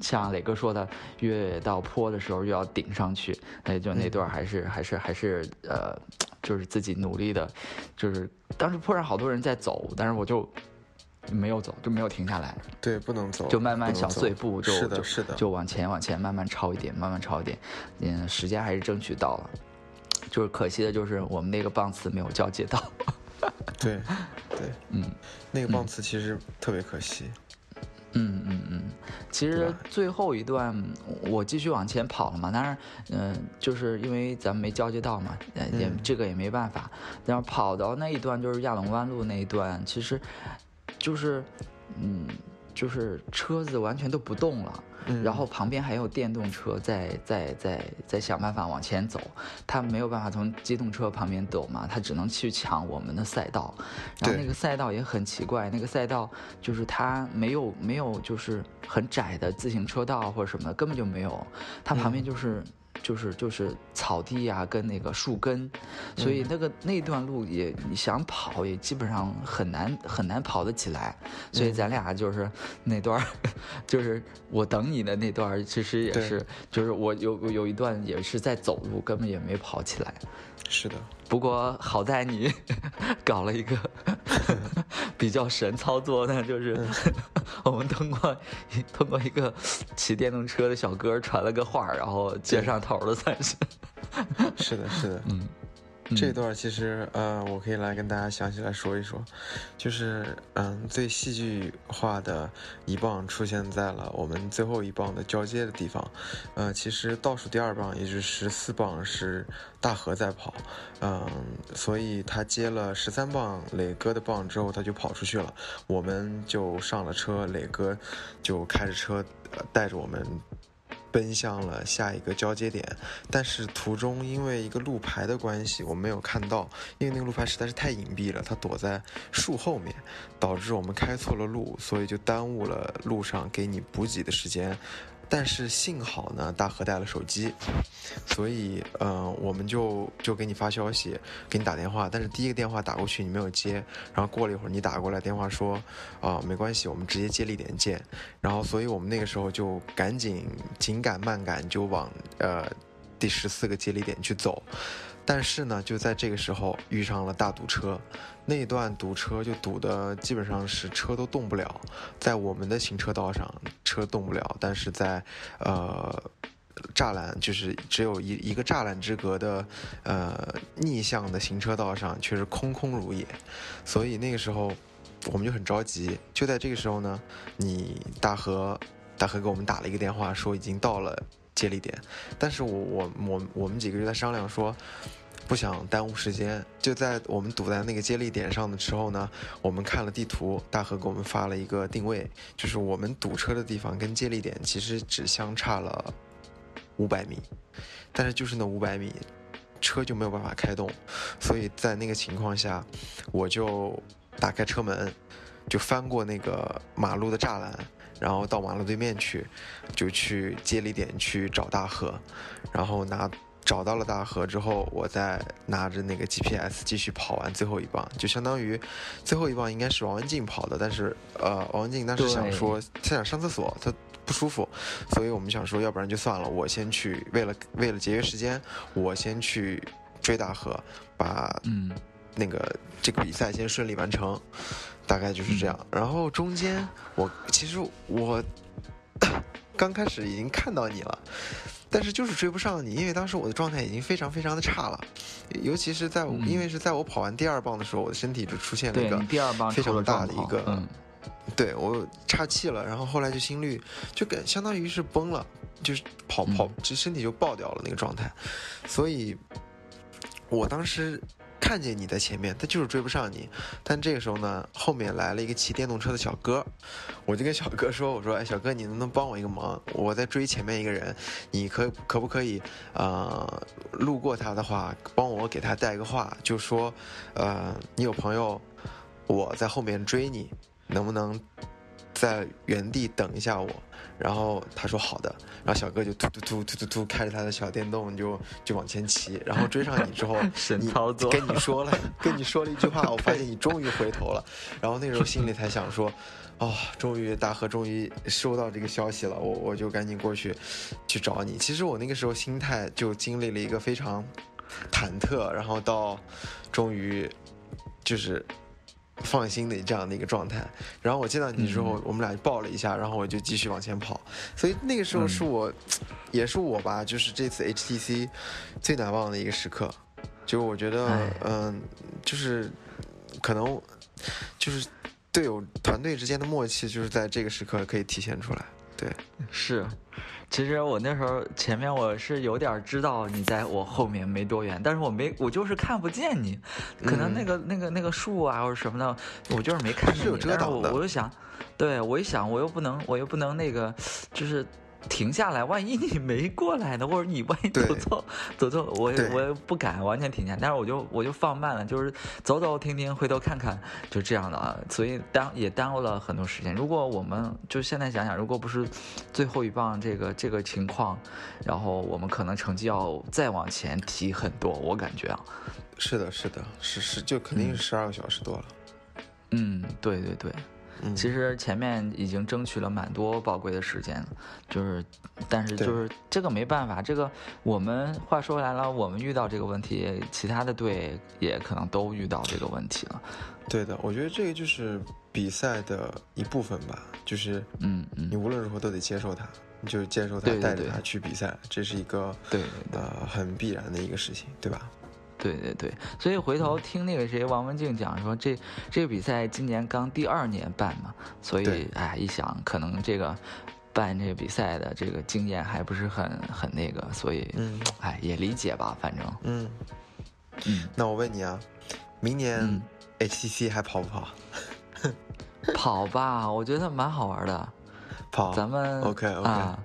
像磊哥说的，越到坡的时候越要顶上去，那就那段还是还是还是呃，就是自己努力的，就是当时坡上好多人在走，但是我就没有走，就没有停下来。对，不能走，就慢慢小碎步，是的，是的，就往前往前慢慢超一点，慢慢超一点，嗯，时间还是争取到了，就是可惜的就是我们那个棒次没有交接到。对，对，嗯，那个棒次其实特别可惜。嗯嗯嗯嗯，其实最后一段我继续往前跑了嘛，当然，嗯，就是因为咱们没交接到嘛，也这个也没办法。然后跑到那一段就是亚龙湾路那一段，其实，就是，嗯。就是车子完全都不动了，然后旁边还有电动车在在在在想办法往前走，他没有办法从机动车旁边走嘛，他只能去抢我们的赛道，然后那个赛道也很奇怪，那个赛道就是它没有没有就是很窄的自行车道或者什么的，根本就没有，它旁边就是。就是就是草地呀，跟那个树根，所以那个那段路也你想跑也基本上很难很难跑得起来，所以咱俩就是那段，就是我等你的那段，其实也是，就是我有有一段也是在走路，根本也没跑起来。是的，不过好在你 搞了一个 比较神操作那，就是 我们通过通过一个骑电动车的小哥传了个话，然后接上头了，算是。是的，是的，嗯。这段其实，呃，我可以来跟大家详细来说一说，就是，嗯，最戏剧化的一棒出现在了我们最后一棒的交接的地方，呃，其实倒数第二棒，也就是十四棒是大河在跑，嗯，所以他接了十三棒磊哥的棒之后，他就跑出去了，我们就上了车，磊哥就开着车带着我们。奔向了下一个交接点，但是途中因为一个路牌的关系，我没有看到，因为那个路牌实在是太隐蔽了，它躲在树后面，导致我们开错了路，所以就耽误了路上给你补给的时间。但是幸好呢，大河带了手机，所以，呃，我们就就给你发消息，给你打电话。但是第一个电话打过去你没有接，然后过了一会儿你打过来电话说，啊，没关系，我们直接接力点见。然后，所以我们那个时候就赶紧紧赶慢赶就往呃第十四个接力点去走。但是呢，就在这个时候遇上了大堵车，那段堵车就堵的基本上是车都动不了，在我们的行车道上车动不了，但是在呃栅栏就是只有一一个栅栏之隔的呃逆向的行车道上却是空空如也，所以那个时候我们就很着急。就在这个时候呢，你大河大河给我们打了一个电话，说已经到了。接力点，但是我我我我们几个就在商量说，不想耽误时间，就在我们堵在那个接力点上的时候呢，我们看了地图，大河给我们发了一个定位，就是我们堵车的地方跟接力点其实只相差了五百米，但是就是那五百米，车就没有办法开动，所以在那个情况下，我就打开车门，就翻过那个马路的栅栏。然后到马路对面去，就去接力点去找大河，然后拿找到了大河之后，我再拿着那个 GPS 继续跑完最后一棒，就相当于最后一棒应该是王文静跑的，但是呃，王文静当时想说他想上厕所，他不舒服，所以我们想说要不然就算了，我先去，为了为了节约时间，我先去追大河，把嗯那个这个比赛先顺利完成。大概就是这样，然后中间我其实我 刚开始已经看到你了，但是就是追不上你，因为当时我的状态已经非常非常的差了，尤其是在因为是在我跑完第二棒的时候，我的身体就出现了一个非常大的一个，对我岔气了，然后后来就心率就跟相当于是崩了，就是跑跑就身体就爆掉了那个状态，所以我当时。看见你在前面，他就是追不上你。但这个时候呢，后面来了一个骑电动车的小哥，我就跟小哥说：“我说，哎，小哥，你能不能帮我一个忙？我在追前面一个人，你可可不可以，呃，路过他的话，帮我给他带个话，就说，呃，你有朋友，我在后面追你，能不能在原地等一下我？”然后他说好的，然后小哥就突突突突突突开着他的小电动就就往前骑，然后追上你之后，神你操作跟你说了跟你说了一句话，我发现你终于回头了，然后那时候心里才想说，哦，终于大河终于收到这个消息了，我我就赶紧过去去找你。其实我那个时候心态就经历了一个非常忐忑，然后到终于就是。放心的这样的一个状态，然后我见到你之后，我们俩抱了一下，然后我就继续往前跑，所以那个时候是我，也是我吧，就是这次 HTC 最难忘的一个时刻，就我觉得，哎。嗯，就是可能就是队友团队之间的默契，就是在这个时刻可以体现出来，对，是，其实我那时候前面我是有点知道你在我后面没多远，但是我没我就是看不见你，可能那个、那个那个树啊或者什么的，我就是没看见你。但是遮挡的我我就想，对我一想我又不能我又不能那个就是。停下来，万一你没过来呢，或者你万一走对。错走错，我也我也不敢完全停下，但是我就我就放慢了，就是走走停停，回头看看，就这样的啊，所以耽也耽误了很多时间。如果我们就现在想想，如果不是最后一棒这个这个情况，然后我们可能成绩要再往前提很多，我感觉啊，是的，是的，是是，就肯定是十二个小时多了，嗯，对对对，嗯，其实前面已经争取了蛮多宝贵的时间了，就是，但是就是这个没办法，这个我们话说回来了，我们遇到这个问题，其他的队也可能都遇到这个问题了，对的，我觉得这个就是比赛的一部分吧，就是嗯嗯。你，无论如何都得接受它，你就接受它，对对对带着他去比赛，这是一个对对对。呃很必然的一个事情，对吧？对对对，所以回嗯头听那个谁王文静讲说，这这个比赛今年刚第二年办嘛，所以对。哎一想，可能这个办这个比赛的这个经验还不是很很那个，所以嗯。哎也理解吧，反正。嗯，嗯。那我问你啊，明年嗯。HTC 还跑不跑？跑吧，我觉得蛮好玩的，跑，咱们 OK，OK。啊，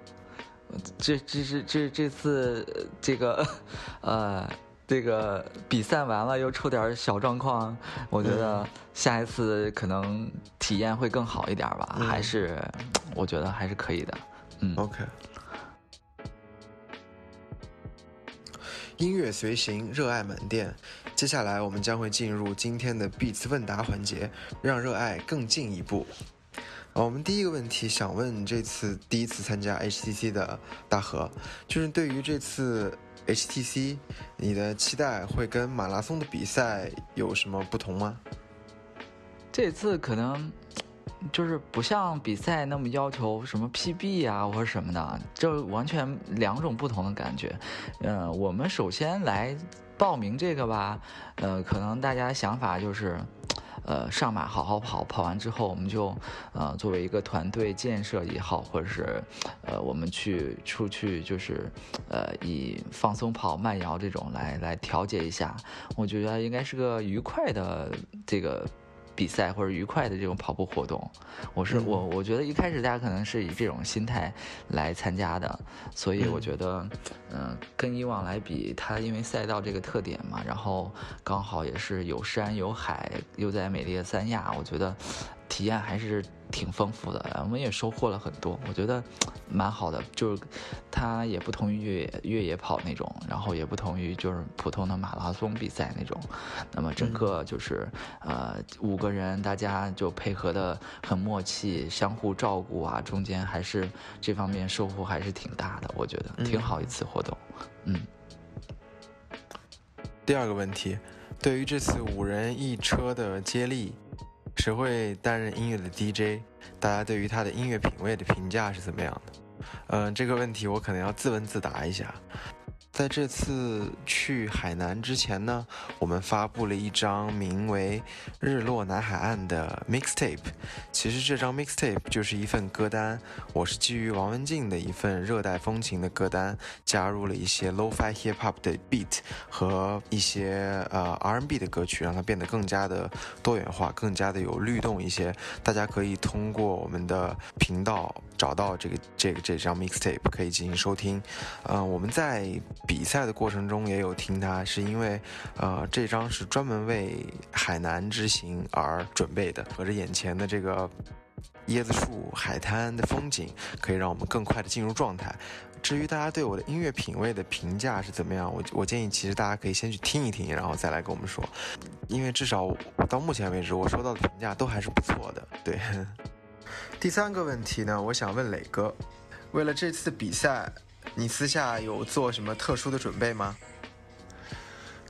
这这是这这次呃这个 呃。这个比赛完了又出点小状况，我觉得下一次可能体验会更好一点吧，嗯还是我觉得还是可以的。嗯，OK。音乐随行，热爱满电。接下来我们将会进入今天的 Beats 问答环节，让热爱更进一步。啊，我们第一个问题想问这次第一次参加 HTC 的大河，就是对于这次 HTC，你的期待会跟马拉松的比赛有什么不同吗？这次可能就是不像比赛那么要求什么 PB 啊或者什么的，就完全两种不同的感觉。呃，我们首先来报名这个吧，呃，可能大家想法就是。呃，上马好好跑，跑完之后我们就，呃，作为一个团队建设也好，或者是，呃，我们去出去就是，呃，以放松跑、慢摇这种来来调节一下，我觉得应该是个愉快的这个比赛或者愉快的这种跑步活动。我是、嗯我我觉得一开始大家可能是以这种心态来参加的，所以嗯我觉得，嗯、跟以往来比，它因为赛道这个特点嘛，然后刚好也是有山有海，又在美丽的三亚，我觉得体验还是挺丰富的，我们也收获了很多，我觉得蛮好的。就是它也不同于越野越野跑那种，然后也不同于就是普通的马拉松比赛那种。那么整个就是、呃五个人大家就配合的很默契，相互照顾啊，中间还是这方面收获还是挺大的，我觉得挺好一次活动。嗯。第二个问题，对于这次五人一车的接力，谁会担任音乐的 DJ？大家对于他的音乐品味的评价是怎么样的？嗯、这个问题我可能要自问自答一下。在这次去海南之前呢，我们发布了一张名为《日落南海岸》的 mixtape。其实这张 mixtape 就是一份歌单，我是基于王文静的一份热带风情的歌单，加入了一些 lo-fi hip hop 的 beat 和一些呃 R&B 的歌曲，让它变得更加的多元化，更加的有律动一些。大家可以通过我们的频道找到这个这个这张 mixtape，可以进行收听。嗯、我们在比赛的过程中也有听它，是因为呃这张是专门为海南之行而准备的，合着眼前的这个椰子树、海滩的风景，可以让我们更快的进入状态。至于大家对我的音乐品味的评价是怎么样，我我建议其实大家可以先去听一听，然后再来跟我们说，因为至少到目前为止我收到的评价都还是不错的。对，第三个问题呢，我想问磊哥，为了这次比赛，你私下有做什么特殊的准备吗？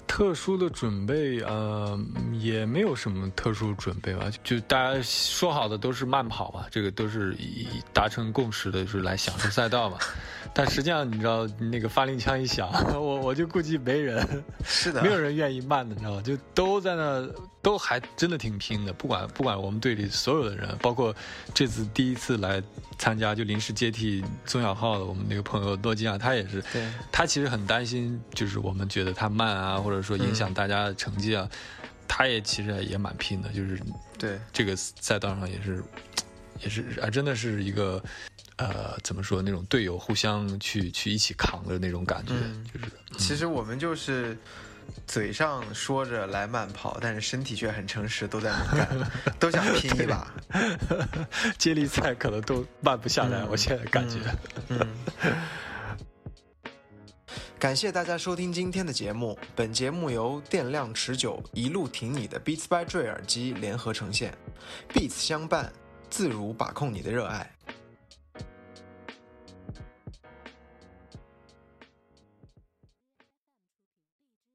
特殊的准备，呃，也没有什么特殊准备吧，就大家说好的都是慢跑嘛，这个都是以达成共识的，就是来享受赛道嘛。但实际上，你知道那个发令枪一响，我我就估计没人，是的，没有人愿意慢的，你知道吗？就都在那，都还真的挺拼的。不管不管我们队里所有的人，包括这次第一次来参加就临时接替宗小浩的我们那个朋友诺基亚，他也是，对，他其实很担心，就是我们觉得他慢啊，或者说影响大家的成绩啊，他也其实也蛮拼的，就是对，这个赛道上也是，也是啊，真的是一个。呃，怎么说那种队友互相去去一起扛的那种感觉，嗯就是其实我们就是嘴上说着来慢跑，但是身体却很诚实，都在猛干，都想拼一把。接力赛可能都慢不下来，嗯我现在感觉。嗯。感谢大家收听今天的节目。本节目由电量持久、一路挺你的 Beats by Dre 耳机联合呈现，Beats 相伴，自如把控你的热爱。